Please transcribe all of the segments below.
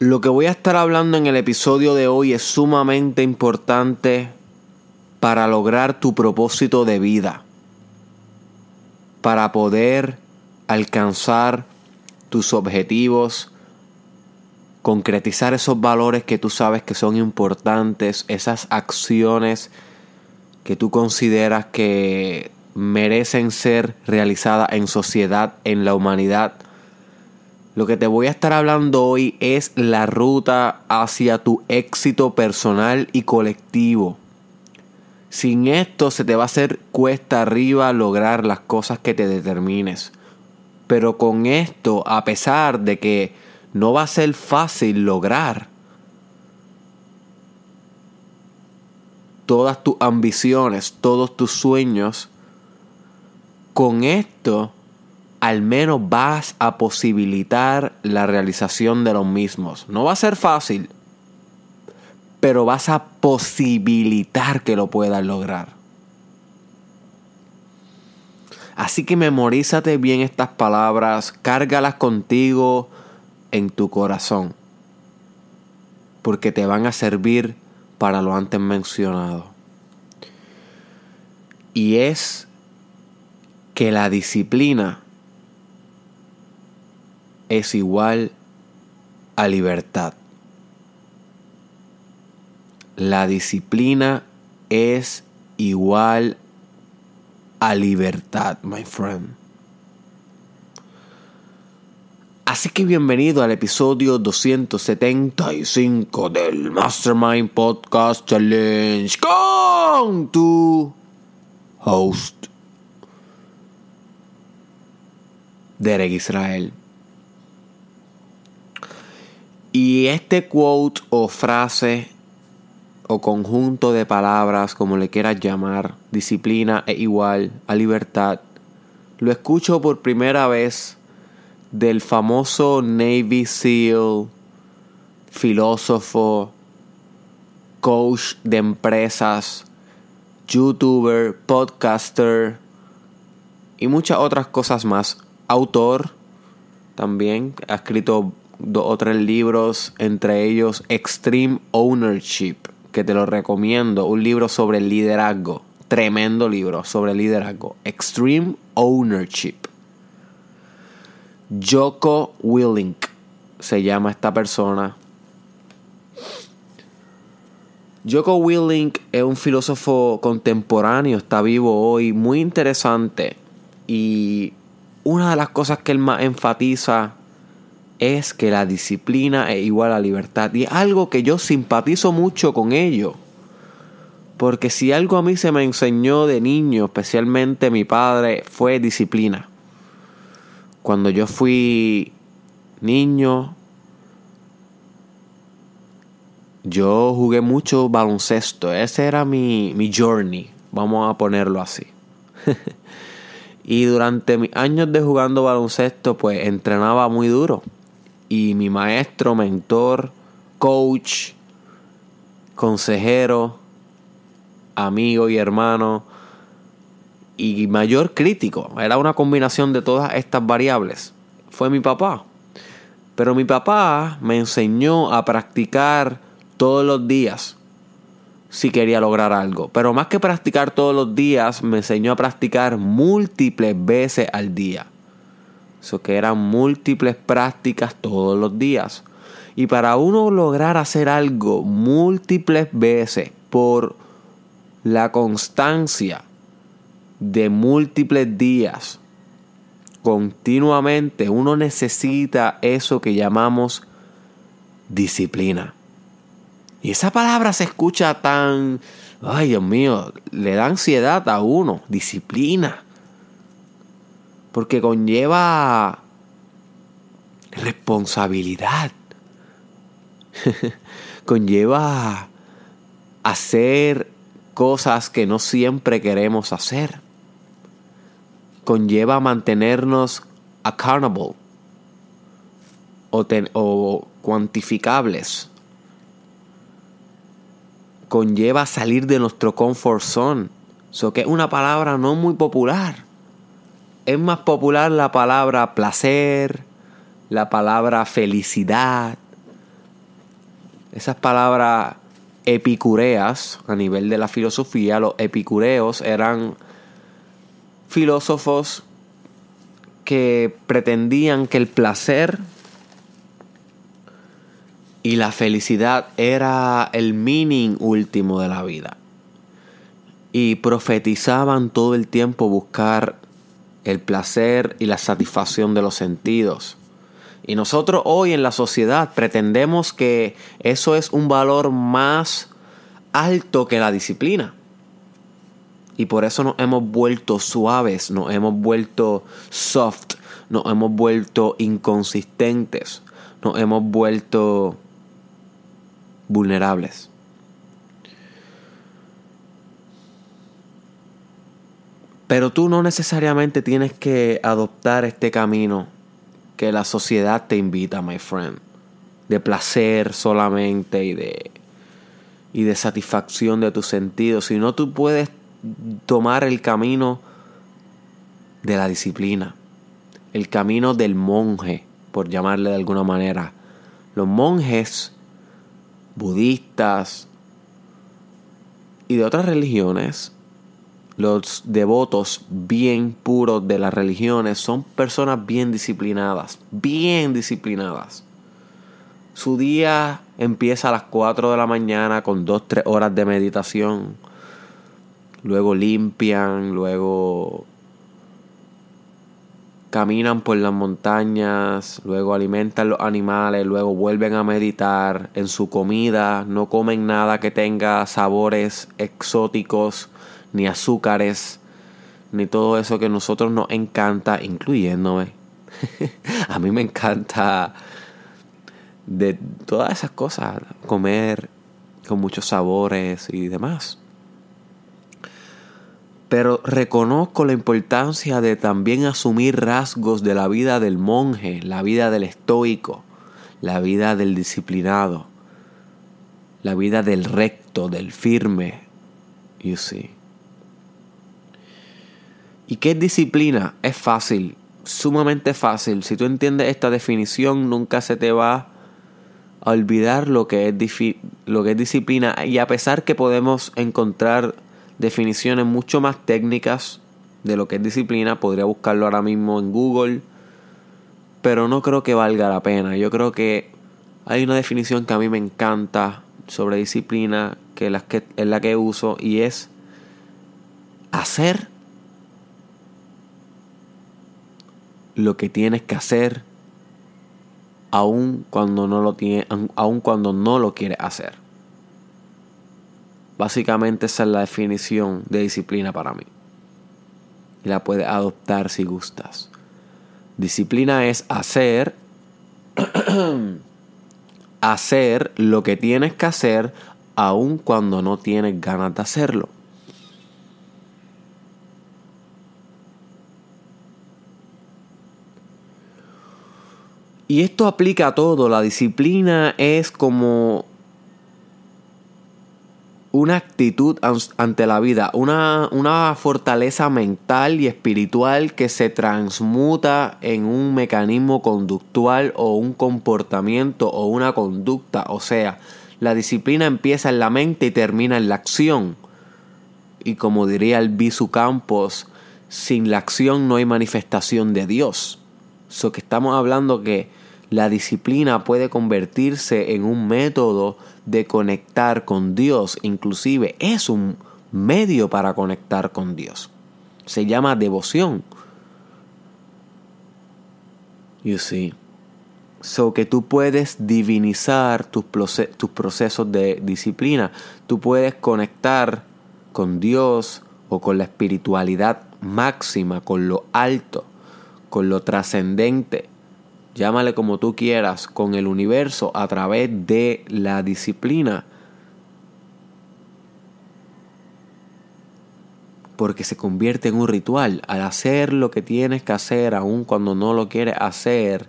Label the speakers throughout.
Speaker 1: Lo que voy a estar hablando en el episodio de hoy es sumamente importante para lograr tu propósito de vida, para poder alcanzar tus objetivos, concretizar esos valores que tú sabes que son importantes, esas acciones que tú consideras que merecen ser realizadas en sociedad, en la humanidad. Lo que te voy a estar hablando hoy es la ruta hacia tu éxito personal y colectivo. Sin esto se te va a hacer cuesta arriba lograr las cosas que te determines. Pero con esto, a pesar de que no va a ser fácil lograr todas tus ambiciones, todos tus sueños, con esto al menos vas a posibilitar la realización de los mismos. No va a ser fácil, pero vas a posibilitar que lo puedas lograr. Así que memorízate bien estas palabras, cárgalas contigo en tu corazón, porque te van a servir para lo antes mencionado. Y es que la disciplina es igual a libertad. La disciplina es igual a libertad, my friend. Así que bienvenido al episodio 275 del Mastermind Podcast Challenge con tu host, Derek Israel. Y este quote o frase o conjunto de palabras, como le quieras llamar, disciplina es igual a libertad, lo escucho por primera vez del famoso Navy SEAL, filósofo, coach de empresas, youtuber, podcaster y muchas otras cosas más. Autor también, ha escrito dos o tres libros, entre ellos Extreme Ownership, que te lo recomiendo, un libro sobre liderazgo, tremendo libro sobre liderazgo, Extreme Ownership. Joko Willink se llama esta persona. Joko Willink es un filósofo contemporáneo, está vivo hoy, muy interesante. Y una de las cosas que él más enfatiza es que la disciplina es igual a libertad. Y es algo que yo simpatizo mucho con ello. Porque si algo a mí se me enseñó de niño, especialmente mi padre, fue disciplina. Cuando yo fui niño, yo jugué mucho baloncesto. Ese era mi, mi journey, vamos a ponerlo así. y durante mis años de jugando baloncesto, pues entrenaba muy duro. Y mi maestro, mentor, coach, consejero, amigo y hermano, y mayor crítico, era una combinación de todas estas variables, fue mi papá. Pero mi papá me enseñó a practicar todos los días si quería lograr algo. Pero más que practicar todos los días, me enseñó a practicar múltiples veces al día. Eso que eran múltiples prácticas todos los días. Y para uno lograr hacer algo múltiples veces por la constancia de múltiples días, continuamente, uno necesita eso que llamamos disciplina. Y esa palabra se escucha tan, ay Dios mío, le da ansiedad a uno, disciplina. Porque conlleva responsabilidad. conlleva hacer cosas que no siempre queremos hacer conlleva mantenernos accountable o, o cuantificables. Conlleva salir de nuestro comfort zone. Eso que es una palabra no muy popular. Es más popular la palabra placer, la palabra felicidad, esas palabras epicureas a nivel de la filosofía, los epicureos eran filósofos que pretendían que el placer y la felicidad era el meaning último de la vida. Y profetizaban todo el tiempo buscar el placer y la satisfacción de los sentidos. Y nosotros hoy en la sociedad pretendemos que eso es un valor más alto que la disciplina. Y por eso nos hemos vuelto suaves, nos hemos vuelto soft, nos hemos vuelto inconsistentes, nos hemos vuelto vulnerables. Pero tú no necesariamente tienes que adoptar este camino que la sociedad te invita, my friend. De placer solamente y de, y de satisfacción de tus sentidos. Sino tú puedes tomar el camino de la disciplina. El camino del monje, por llamarle de alguna manera. Los monjes budistas y de otras religiones los devotos bien puros de las religiones son personas bien disciplinadas, bien disciplinadas. Su día empieza a las 4 de la mañana con 2-3 horas de meditación. Luego limpian, luego caminan por las montañas, luego alimentan los animales, luego vuelven a meditar en su comida, no comen nada que tenga sabores exóticos ni azúcares, ni todo eso que nosotros nos encanta, incluyéndome. a mí me encanta de todas esas cosas, comer con muchos sabores y demás. Pero reconozco la importancia de también asumir rasgos de la vida del monje, la vida del estoico, la vida del disciplinado, la vida del recto, del firme. You see. ¿Y qué es disciplina? Es fácil, sumamente fácil. Si tú entiendes esta definición, nunca se te va a olvidar lo que es, lo que es disciplina. Y a pesar que podemos encontrar definiciones mucho más técnicas de lo que es disciplina, podría buscarlo ahora mismo en Google, pero no creo que valga la pena. Yo creo que hay una definición que a mí me encanta sobre disciplina, que que, es la que uso, y es hacer lo que tienes que hacer aun cuando no lo tiene, cuando no lo quieres hacer. Básicamente esa es la definición de disciplina para mí. Y la puedes adoptar si gustas. Disciplina es hacer hacer lo que tienes que hacer aun cuando no tienes ganas de hacerlo. Y esto aplica a todo. La disciplina es como una actitud ante la vida, una, una, fortaleza mental y espiritual que se transmuta en un mecanismo conductual o un comportamiento o una conducta. O sea, la disciplina empieza en la mente y termina en la acción. Y como diría el Bisu Campos, sin la acción no hay manifestación de Dios. Eso que estamos hablando que la disciplina puede convertirse en un método de conectar con Dios, inclusive es un medio para conectar con Dios. Se llama devoción. You see. So que tú puedes divinizar tus, tus procesos de disciplina. Tú puedes conectar con Dios o con la espiritualidad máxima, con lo alto, con lo trascendente llámale como tú quieras, con el universo a través de la disciplina. Porque se convierte en un ritual. Al hacer lo que tienes que hacer, aun cuando no lo quieres hacer,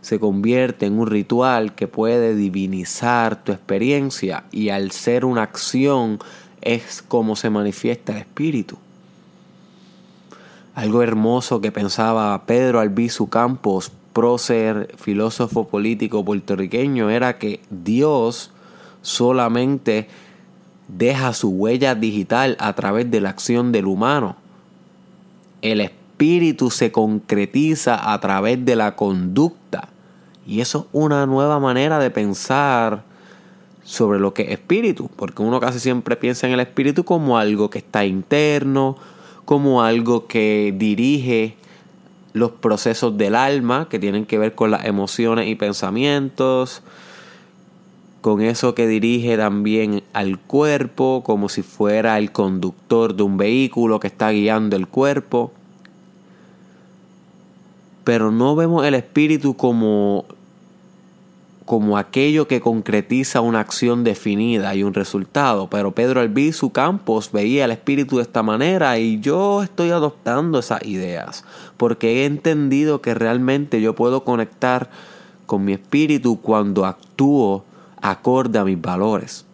Speaker 1: se convierte en un ritual que puede divinizar tu experiencia y al ser una acción es como se manifiesta el espíritu. Algo hermoso que pensaba Pedro Albizu Campos prócer, filósofo político puertorriqueño, era que Dios solamente deja su huella digital a través de la acción del humano. El espíritu se concretiza a través de la conducta. Y eso es una nueva manera de pensar sobre lo que es espíritu, porque uno casi siempre piensa en el espíritu como algo que está interno, como algo que dirige los procesos del alma, que tienen que ver con las emociones y pensamientos, con eso que dirige también al cuerpo, como si fuera el conductor de un vehículo que está guiando el cuerpo. Pero no vemos el espíritu como como aquello que concretiza una acción definida y un resultado. Pero Pedro Albizu Campos veía el espíritu de esta manera y yo estoy adoptando esas ideas porque he entendido que realmente yo puedo conectar con mi espíritu cuando actúo acorde a mis valores.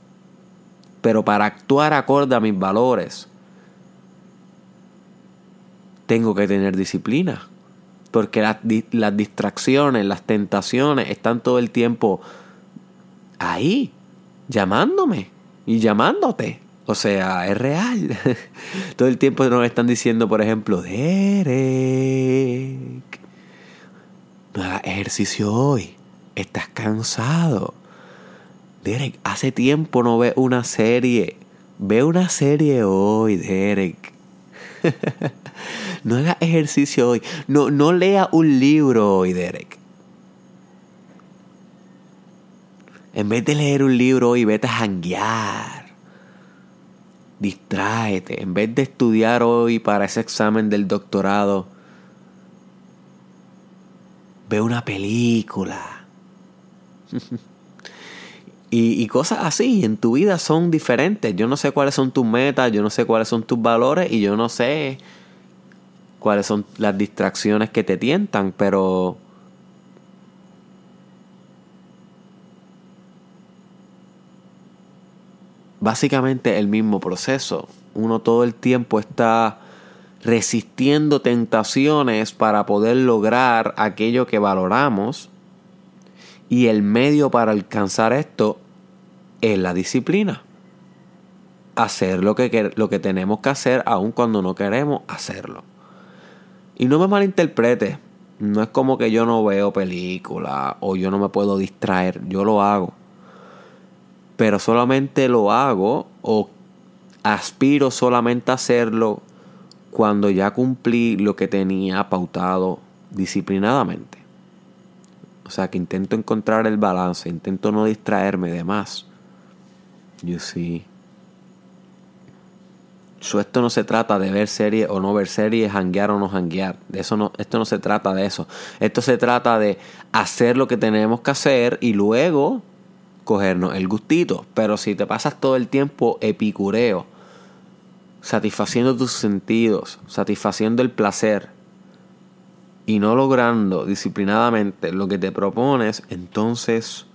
Speaker 1: Pero para actuar acorde a mis valores, tengo que tener disciplina. Porque las, las distracciones, las tentaciones están todo el tiempo ahí, llamándome y llamándote. O sea, es real. todo el tiempo nos están diciendo, por ejemplo, Derek, no hagas ejercicio hoy. Estás cansado. Derek, hace tiempo no ve una serie. Ve una serie hoy, Derek. no haga ejercicio hoy. No, no lea un libro hoy, Derek. En vez de leer un libro hoy, vete a janguear. Distráete. En vez de estudiar hoy para ese examen del doctorado, ve una película. Y, cosas así en tu vida son diferentes. Yo no sé cuáles son tus metas, yo no sé cuáles son tus valores y yo no sé cuáles son las distracciones que te tientan, pero básicamente el mismo proceso. Uno todo el tiempo está resistiendo tentaciones para poder lograr aquello que valoramos y el medio para alcanzar esto es la disciplina. Hacer lo que, lo que tenemos que hacer aun cuando no queremos hacerlo. Y no me malinterprete, no es como que yo no veo películas o yo no me puedo distraer, yo lo hago. Pero solamente lo hago o aspiro solamente a hacerlo cuando ya cumplí lo que tenía pautado disciplinadamente. O sea que intento encontrar el balance, intento no distraerme de más. You see. Esto no se trata de ver series o no ver series, hanguear o no hanguear. De eso no, esto no se trata de eso. Esto se trata de hacer lo que tenemos que hacer y luego cogernos el gustito. Pero si te pasas todo el tiempo epicureo, satisfaciendo tus sentidos, satisfaciendo el placer, y no logrando disciplinadamente lo que te propones, entonces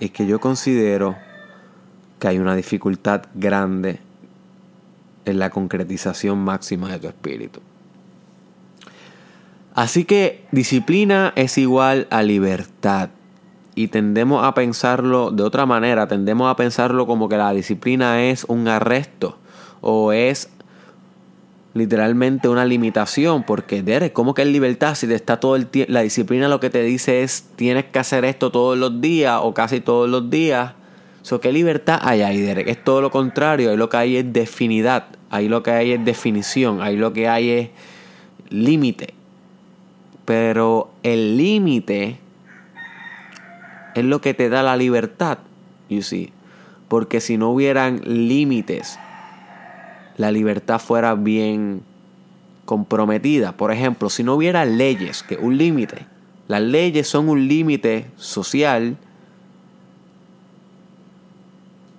Speaker 1: es que yo considero que hay una dificultad grande en la concretización máxima de tu espíritu. Así que disciplina es igual a libertad. Y tendemos a pensarlo de otra manera, tendemos a pensarlo como que la disciplina es un arresto o es literalmente una limitación, porque Derek, ¿cómo que es libertad si te está todo el tiempo, la disciplina lo que te dice es tienes que hacer esto todos los días o casi todos los días? So, ¿Qué libertad hay ahí, Derek? Es todo lo contrario, ahí lo que hay es definidad, ahí lo que hay es definición, ahí lo que hay es límite. Pero el límite es lo que te da la libertad, you see. Porque si no hubieran límites, la libertad fuera bien comprometida. Por ejemplo, si no hubiera leyes, que un límite, las leyes son un límite social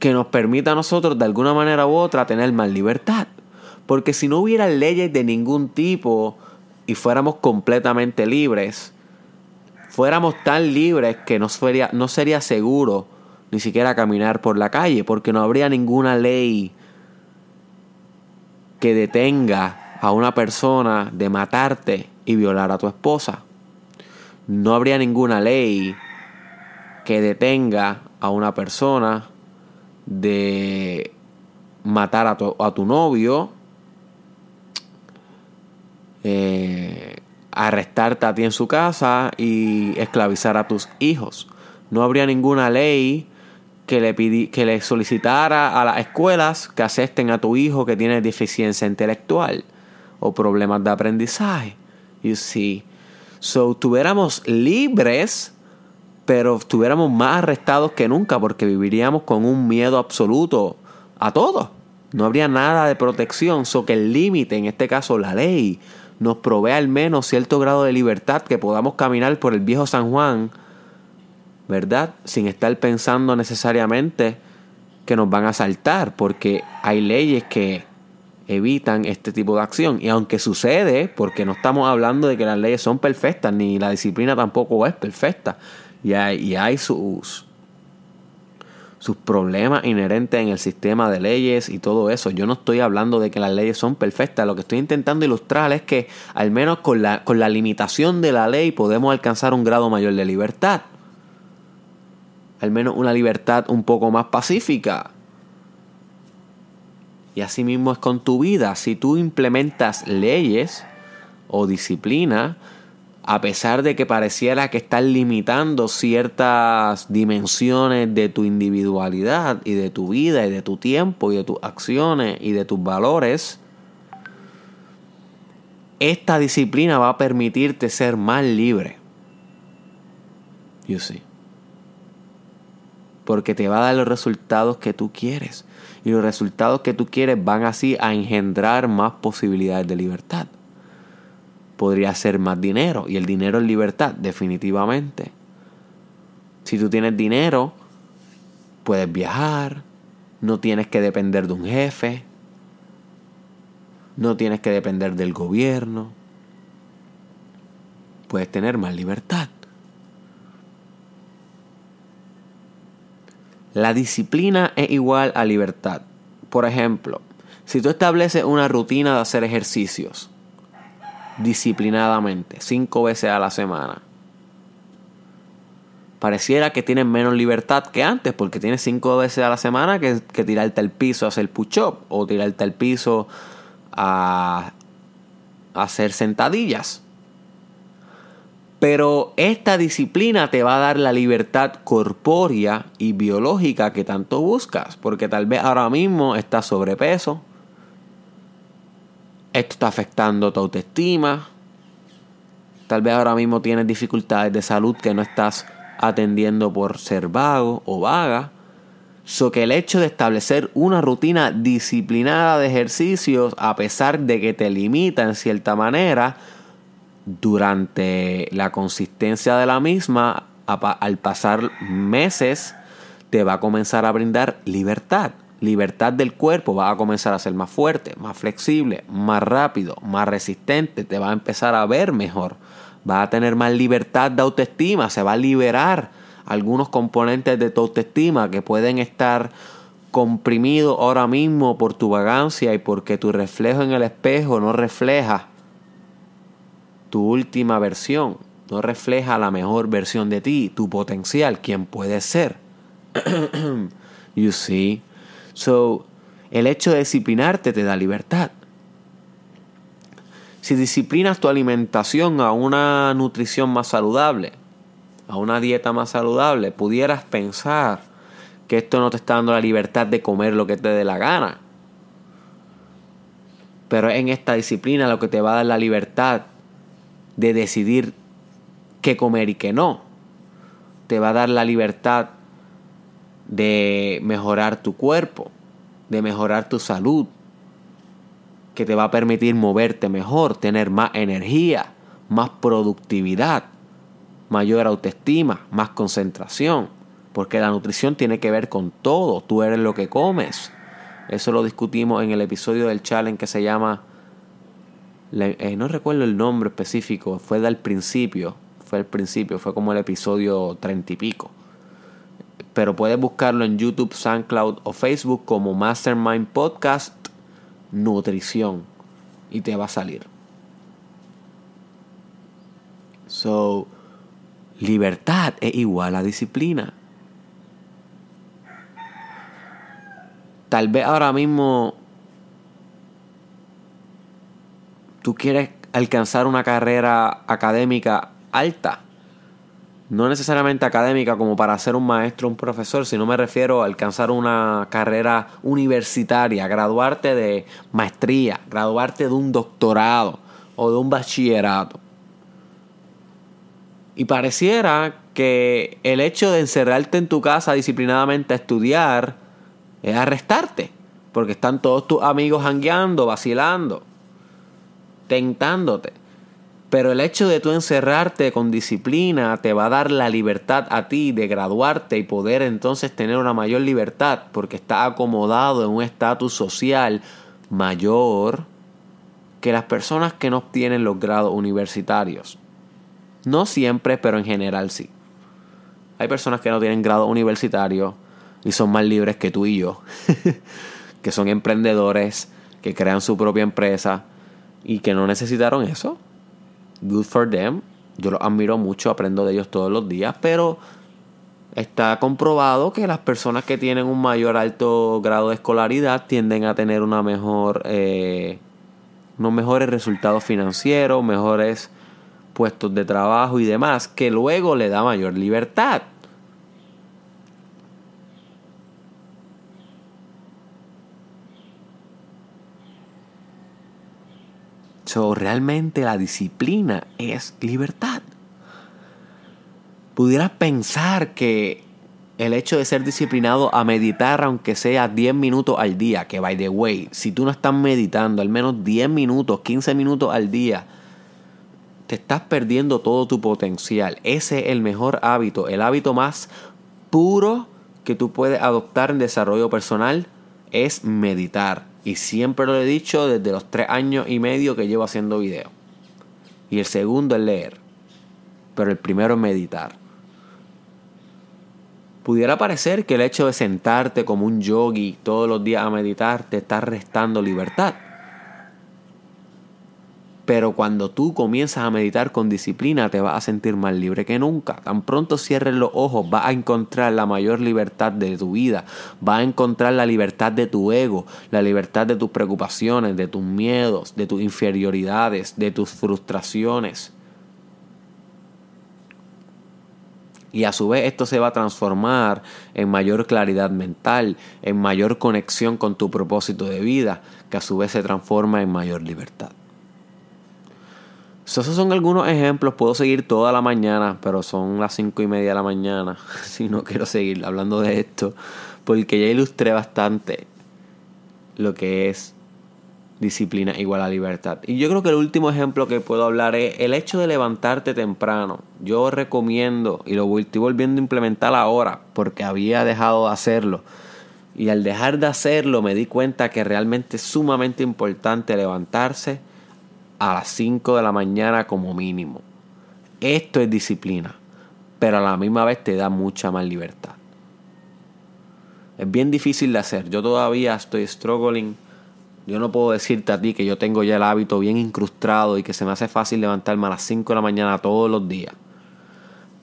Speaker 1: que nos permita a nosotros de alguna manera u otra tener más libertad. Porque si no hubiera leyes de ningún tipo y fuéramos completamente libres, fuéramos tan libres que no sería, no sería seguro ni siquiera caminar por la calle, porque no habría ninguna ley que detenga a una persona de matarte y violar a tu esposa. No habría ninguna ley que detenga a una persona de matar a tu, a tu novio, eh, arrestarte a ti en su casa y esclavizar a tus hijos. No habría ninguna ley que le, que le solicitara a las escuelas que acepten a tu hijo que tiene deficiencia intelectual o problemas de aprendizaje. You see. So, estuviéramos libres, pero estuviéramos más arrestados que nunca porque viviríamos con un miedo absoluto a todo. No habría nada de protección, so que el límite, en este caso la ley, nos provee al menos cierto grado de libertad que podamos caminar por el viejo San Juan ¿verdad? Sin estar pensando necesariamente que nos van a saltar, porque hay leyes que evitan este tipo de acción. Y aunque sucede, porque no estamos hablando de que las leyes son perfectas, ni la disciplina tampoco es perfecta, y hay, y hay sus, sus problemas inherentes en el sistema de leyes y todo eso. Yo no estoy hablando de que las leyes son perfectas, lo que estoy intentando ilustrar es que al menos con la, con la limitación de la ley podemos alcanzar un grado mayor de libertad al menos una libertad un poco más pacífica. Y así mismo es con tu vida. Si tú implementas leyes o disciplina, a pesar de que pareciera que estás limitando ciertas dimensiones de tu individualidad y de tu vida y de tu tiempo y de tus acciones y de tus valores, esta disciplina va a permitirte ser más libre. You see porque te va a dar los resultados que tú quieres. Y los resultados que tú quieres van así a engendrar más posibilidades de libertad. Podría ser más dinero y el dinero es libertad, definitivamente. Si tú tienes dinero, puedes viajar, no tienes que depender de un jefe, no tienes que depender del gobierno, puedes tener más libertad. La disciplina es igual a libertad. Por ejemplo, si tú estableces una rutina de hacer ejercicios disciplinadamente, cinco veces a la semana, pareciera que tienes menos libertad que antes, porque tienes cinco veces a la semana que, tirarte al piso a hacer push-up o tirarte al piso a hacer sentadillas. Pero esta disciplina te va a dar la libertad corpórea y biológica que tanto buscas, porque tal vez ahora mismo estás sobrepeso, esto está afectando tu autoestima, tal vez ahora mismo tienes dificultades de salud que no estás atendiendo por ser vago o vaga. So que el hecho de establecer una rutina disciplinada de ejercicios, a pesar de que te limita en cierta manera, durante la consistencia de la misma, al pasar meses, te va a comenzar a brindar libertad. Libertad del cuerpo, va a comenzar a ser más fuerte, más flexible, más rápido, más resistente, te va a empezar a ver mejor, va a tener más libertad de autoestima, se va a liberar algunos componentes de tu autoestima que pueden estar comprimidos ahora mismo por tu vagancia y porque tu reflejo en el espejo no refleja tu última versión, no refleja la mejor versión de ti, tu potencial, quien puedes ser. you see? So, el hecho de disciplinarte te da libertad. Si disciplinas tu alimentación a una nutrición más saludable, a una dieta más saludable, pudieras pensar que esto no te está dando la libertad de comer lo que te dé la gana. Pero en esta disciplina lo que te va a dar la libertad de decidir qué comer y qué no. Te va a dar la libertad de mejorar tu cuerpo, de mejorar tu salud, que te va a permitir moverte mejor, tener más energía, más productividad, mayor autoestima, más concentración, porque la nutrición tiene que ver con todo, tú eres lo que comes. Eso lo discutimos en el episodio del challenge que se llama eh, no recuerdo el nombre específico, fue del principio, fue el principio, fue como el episodio treinta y pico. Pero puedes buscarlo en YouTube, SoundCloud o Facebook como Mastermind Podcast Nutrición y te va a salir. So, libertad es igual a disciplina. tal vez ahora mismo tú quieres alcanzar una carrera académica alta. No necesariamente académica como para ser un maestro un profesor, sino me refiero a alcanzar una carrera universitaria, graduarte de maestría, graduarte de un doctorado o de un bachillerato. Y pareciera que el hecho de encerrarte en tu casa disciplinadamente a estudiar es arrestarte, porque están todos tus amigos hangueando, vacilando, tentándote. Pero el hecho de tú encerrarte con disciplina te va a dar la libertad a ti de graduarte y poder entonces tener una mayor libertad porque estás acomodado en un estatus social mayor que las personas que no obtienen los grados universitarios. No siempre, pero en general sí. Hay personas que no tienen grado universitario y son más libres que tú y yo, que son emprendedores, que crean su propia empresa y que no necesitaron eso. Good for them. Yo los admiro mucho, aprendo de ellos todos los días, pero está comprobado que las personas que tienen un mayor alto grado de escolaridad tienden a tener una mejor, eh, unos mejores resultados financieros, mejores puestos de trabajo y demás, que luego le da mayor libertad. Realmente la disciplina es libertad. Pudieras pensar que el hecho de ser disciplinado a meditar, aunque sea 10 minutos al día, que by the way, si tú no estás meditando al menos 10 minutos, 15 minutos al día, te estás perdiendo todo tu potencial. Ese es el mejor hábito, el hábito más puro que tú puedes adoptar en desarrollo personal es meditar. Y siempre lo he dicho desde los tres años y medio que llevo haciendo video. Y el segundo es leer. Pero el primero es meditar. Pudiera parecer que el hecho de sentarte como un yogi todos los días a meditar te está restando libertad. Pero cuando tú comienzas a meditar con disciplina te vas a sentir más libre que nunca. Tan pronto cierres los ojos vas a encontrar la mayor libertad de tu vida. Vas a encontrar la libertad de tu ego, la libertad de tus preocupaciones, de tus miedos, de tus inferioridades, de tus frustraciones. Y a su vez esto se va a transformar en mayor claridad mental, en mayor conexión con tu propósito de vida, que a su vez se transforma en mayor libertad. Esos son algunos ejemplos. Puedo seguir toda la mañana, pero son las cinco y media de la mañana. Si no quiero seguir hablando de esto, porque ya ilustré bastante lo que es disciplina igual a libertad. Y yo creo que el último ejemplo que puedo hablar es el hecho de levantarte temprano. Yo recomiendo, y lo estoy volviendo a implementar ahora, porque había dejado de hacerlo. Y al dejar de hacerlo me di cuenta que realmente es sumamente importante levantarse a las 5 de la mañana como mínimo. Esto es disciplina, pero a la misma vez te da mucha más libertad. Es bien difícil de hacer. Yo todavía estoy struggling yo no puedo decirte a ti que yo tengo ya el hábito bien incrustado y que se me hace fácil levantarme a las 5 de la mañana todos los días.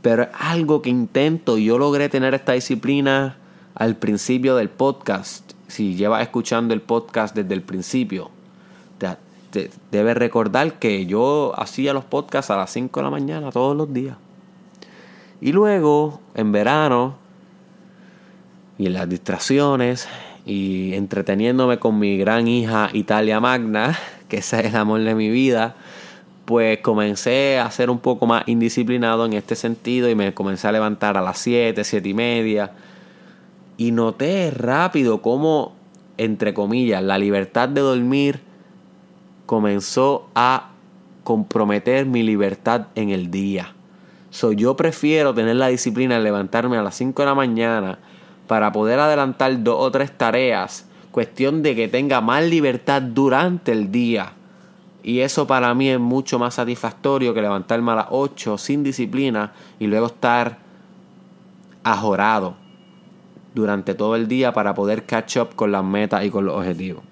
Speaker 1: Pero es algo que intento y yo logré tener esta disciplina al principio del podcast. Si llevas escuchando el podcast desde el principio, debes recordar que yo hacía los podcasts a las 5 de la mañana todos los días. Y luego, en verano, y en las distracciones, y entreteniéndome con mi gran hija Italia Magna, que ese es el amor de mi vida, pues comencé a ser un poco más indisciplinado en este sentido y me comencé a levantar a las 7, 7 y media. Y noté rápido cómo, entre comillas, la libertad de dormir comenzó a comprometer mi libertad en el día. So, yo prefiero tener la disciplina de levantarme a las 5 de la mañana para poder adelantar dos o tres tareas. Cuestión de que tenga más libertad durante el día. Y eso para mí es mucho más satisfactorio que levantarme a las 8 sin disciplina y luego estar ajorado durante todo el día para poder catch up con las metas y con los objetivos.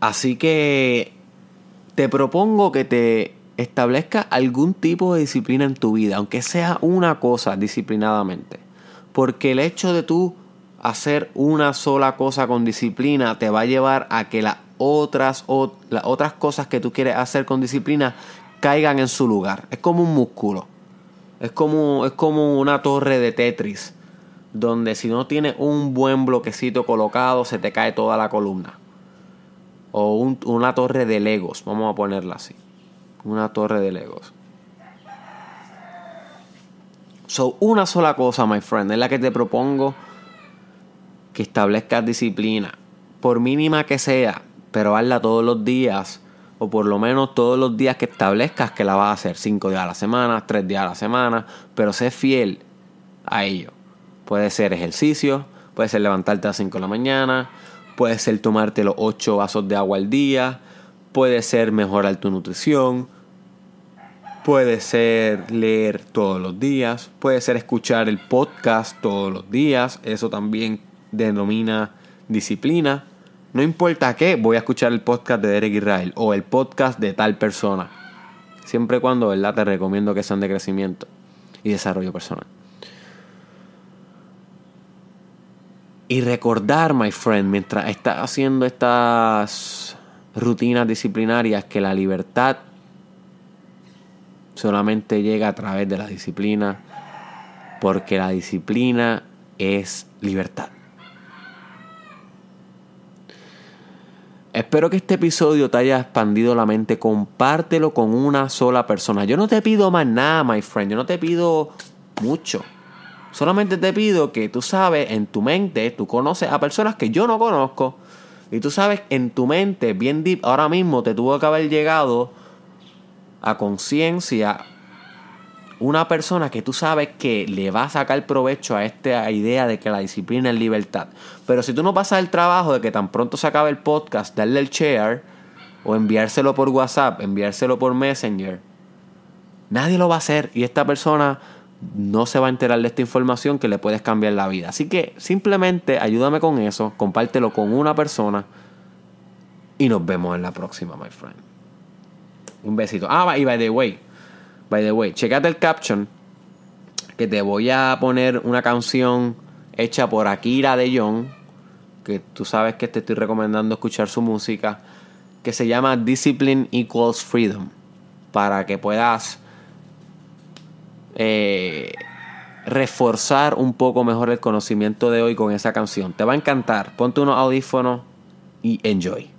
Speaker 1: Así que te propongo que te establezca algún tipo de disciplina en tu vida, aunque sea una cosa disciplinadamente. Porque el hecho de tú hacer una sola cosa con disciplina te va a llevar a que las otras, las otras cosas que tú quieres hacer con disciplina caigan en su lugar. Es como un músculo. Es como, es como una torre de Tetris, donde si no tienes un buen bloquecito colocado, se te cae toda la columna. O una torre de Legos, vamos a ponerla así. Una torre de Legos. So, una sola cosa, my friend, es la que te propongo que establezcas disciplina. Por mínima que sea, pero hazla todos los días. O por lo menos todos los días que establezcas que la vas a hacer. Cinco días a la semana, tres días a la semana. Pero sé fiel a ello. Puede ser ejercicio, puede ser levantarte a las 5 de la mañana, puede ser tomarte los 8 vasos de agua al día, puede ser mejorar tu nutrición, puede ser leer todos los días, puede ser escuchar el podcast todos los días, eso también denomina disciplina. No importa qué, voy a escuchar el podcast de Derek Israel o el podcast de tal persona. Siempre y cuando, ¿verdad? Te recomiendo que sean de crecimiento y desarrollo personal. Y recordar, my friend, mientras estás haciendo estas rutinas disciplinarias, que la libertad solamente llega a través de la disciplina, porque la disciplina es libertad. Espero que este episodio te haya expandido la mente. Compártelo con una sola persona. Yo no te pido más nada, my friend. Yo no te pido mucho. Solamente te pido que tú sabes en tu mente, tú conoces a personas que yo no conozco. Y tú sabes en tu mente, bien deep, ahora mismo te tuvo que haber llegado a conciencia una persona que tú sabes que le va a sacar provecho a esta idea de que la disciplina es libertad. Pero si tú no pasas el trabajo de que tan pronto se acabe el podcast, darle el share o enviárselo por WhatsApp, enviárselo por Messenger, nadie lo va a hacer y esta persona no se va a enterar de esta información que le puedes cambiar la vida. Así que simplemente ayúdame con eso, compártelo con una persona y nos vemos en la próxima, my friend. Un besito. Ah, y by the way, By the way, checate el caption que te voy a poner una canción hecha por Akira de Jong, que tú sabes que te estoy recomendando escuchar su música, que se llama Discipline Equals Freedom, para que puedas eh, reforzar un poco mejor el conocimiento de hoy con esa canción. Te va a encantar. Ponte unos audífonos y enjoy.